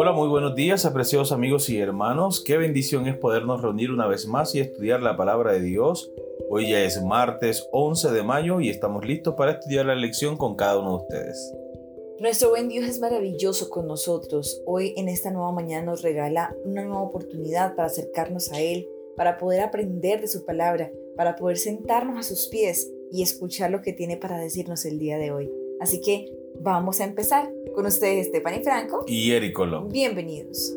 Hola, muy buenos días, apreciados amigos y hermanos. Qué bendición es podernos reunir una vez más y estudiar la palabra de Dios. Hoy ya es martes 11 de mayo y estamos listos para estudiar la lección con cada uno de ustedes. Nuestro buen Dios es maravilloso con nosotros. Hoy en esta nueva mañana nos regala una nueva oportunidad para acercarnos a Él, para poder aprender de su palabra, para poder sentarnos a sus pies y escuchar lo que tiene para decirnos el día de hoy. Así que vamos a empezar con ustedes Stephanie Franco y Eric Colón. Bienvenidos.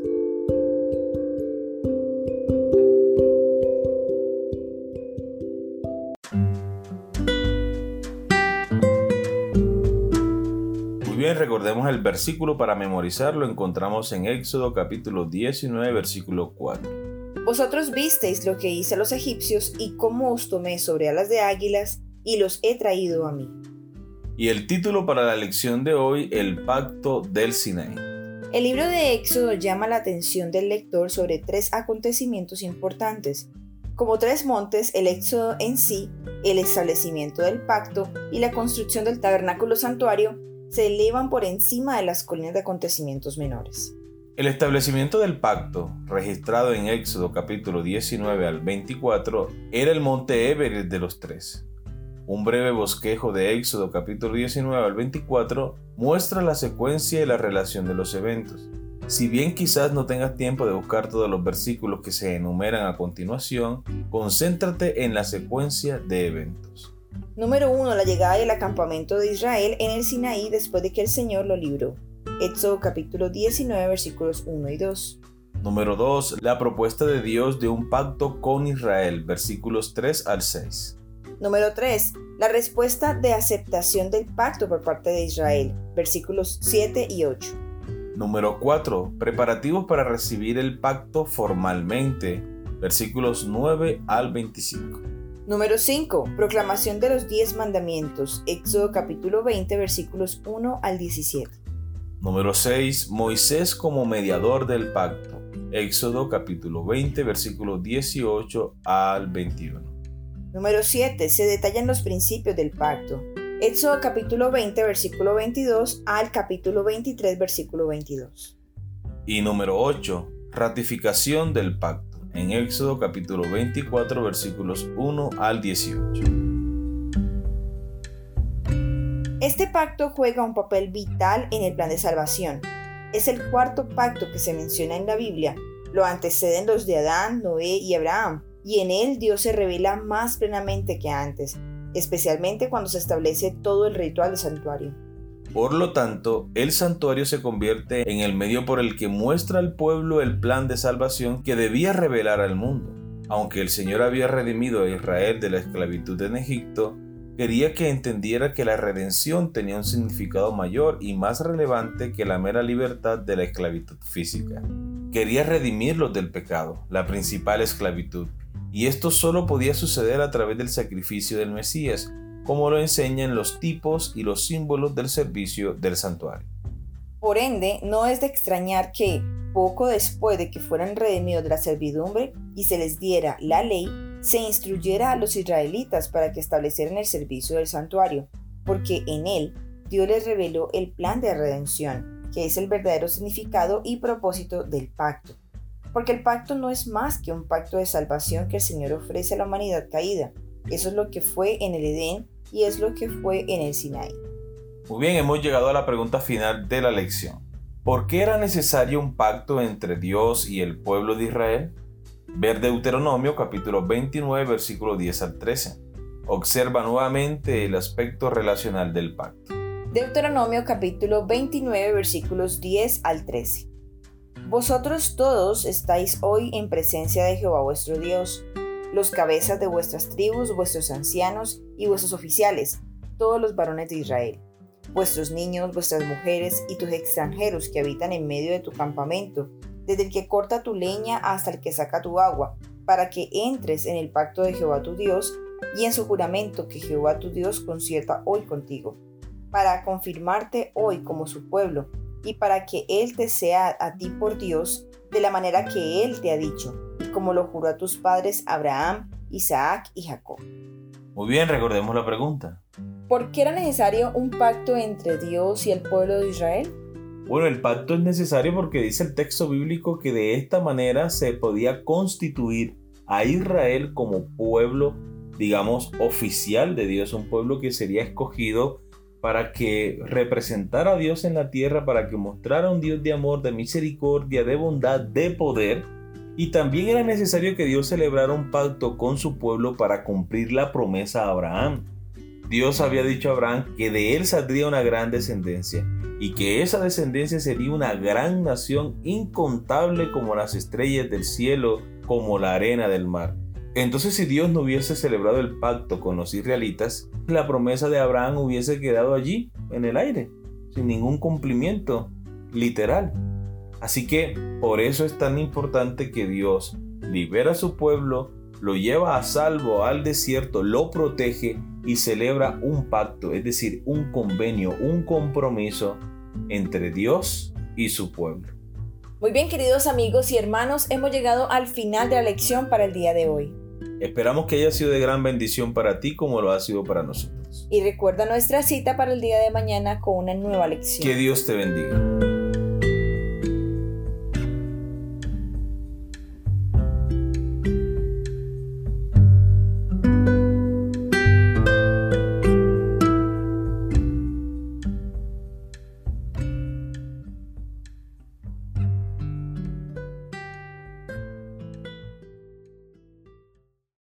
bien, recordemos el versículo para memorizarlo. Encontramos en Éxodo capítulo 19, versículo 4. Vosotros visteis lo que hice a los egipcios y cómo os tomé sobre alas de águilas y los he traído a mí. Y el título para la lección de hoy, El pacto del Sinaí. El libro de Éxodo llama la atención del lector sobre tres acontecimientos importantes. Como tres montes, el Éxodo en sí, el establecimiento del pacto y la construcción del tabernáculo santuario se elevan por encima de las colinas de acontecimientos menores. El establecimiento del pacto, registrado en Éxodo capítulo 19 al 24, era el monte Everest de los tres. Un breve bosquejo de Éxodo capítulo 19 al 24 muestra la secuencia y la relación de los eventos. Si bien quizás no tengas tiempo de buscar todos los versículos que se enumeran a continuación, concéntrate en la secuencia de eventos. Número 1. La llegada del acampamento de Israel en el Sinaí después de que el Señor lo libró. Éxodo capítulo 19 versículos 1 y 2. Número 2. La propuesta de Dios de un pacto con Israel, versículos 3 al 6. Número 3. La respuesta de aceptación del pacto por parte de Israel, versículos 7 y 8. Número 4. Preparativos para recibir el pacto formalmente, versículos 9 al 25. Número 5. Proclamación de los diez mandamientos. Éxodo capítulo 20 versículos 1 al 17. Número 6. Moisés como mediador del pacto. Éxodo capítulo 20 versículos 18 al 21. Número 7. Se detallan los principios del pacto. Éxodo capítulo 20 versículo 22 al capítulo 23 versículo 22. Y número 8. Ratificación del pacto en Éxodo capítulo 24 versículos 1 al 18. Este pacto juega un papel vital en el plan de salvación. Es el cuarto pacto que se menciona en la Biblia. Lo anteceden los de Adán, Noé y Abraham, y en él Dios se revela más plenamente que antes, especialmente cuando se establece todo el ritual del santuario. Por lo tanto, el santuario se convierte en el medio por el que muestra al pueblo el plan de salvación que debía revelar al mundo. Aunque el Señor había redimido a Israel de la esclavitud en Egipto, quería que entendiera que la redención tenía un significado mayor y más relevante que la mera libertad de la esclavitud física. Quería redimirlos del pecado, la principal esclavitud, y esto solo podía suceder a través del sacrificio del Mesías, como lo enseñan los tipos y los símbolos del servicio del santuario. Por ende, no es de extrañar que, poco después de que fueran redimidos de la servidumbre y se les diera la ley, se instruyera a los israelitas para que establecieran el servicio del santuario, porque en él Dios les reveló el plan de redención, que es el verdadero significado y propósito del pacto. Porque el pacto no es más que un pacto de salvación que el Señor ofrece a la humanidad caída. Eso es lo que fue en el Edén y es lo que fue en el Sinai. Muy bien, hemos llegado a la pregunta final de la lección. ¿Por qué era necesario un pacto entre Dios y el pueblo de Israel? Ver Deuteronomio capítulo 29 versículo 10 al 13. Observa nuevamente el aspecto relacional del pacto. Deuteronomio capítulo 29 versículos 10 al 13. Vosotros todos estáis hoy en presencia de Jehová vuestro Dios los cabezas de vuestras tribus, vuestros ancianos y vuestros oficiales, todos los varones de Israel, vuestros niños, vuestras mujeres y tus extranjeros que habitan en medio de tu campamento, desde el que corta tu leña hasta el que saca tu agua, para que entres en el pacto de Jehová tu Dios y en su juramento que Jehová tu Dios concierta hoy contigo, para confirmarte hoy como su pueblo y para que Él te sea a ti por Dios de la manera que Él te ha dicho como lo juró a tus padres Abraham, Isaac y Jacob. Muy bien, recordemos la pregunta. ¿Por qué era necesario un pacto entre Dios y el pueblo de Israel? Bueno, el pacto es necesario porque dice el texto bíblico que de esta manera se podía constituir a Israel como pueblo, digamos, oficial de Dios, un pueblo que sería escogido para que representara a Dios en la tierra, para que mostrara un Dios de amor, de misericordia, de bondad, de poder. Y también era necesario que Dios celebrara un pacto con su pueblo para cumplir la promesa a Abraham. Dios había dicho a Abraham que de él saldría una gran descendencia y que esa descendencia sería una gran nación incontable como las estrellas del cielo, como la arena del mar. Entonces si Dios no hubiese celebrado el pacto con los israelitas, la promesa de Abraham hubiese quedado allí, en el aire, sin ningún cumplimiento literal. Así que por eso es tan importante que Dios libera a su pueblo, lo lleva a salvo al desierto, lo protege y celebra un pacto, es decir, un convenio, un compromiso entre Dios y su pueblo. Muy bien, queridos amigos y hermanos, hemos llegado al final de la lección para el día de hoy. Esperamos que haya sido de gran bendición para ti como lo ha sido para nosotros. Y recuerda nuestra cita para el día de mañana con una nueva lección. Que Dios te bendiga.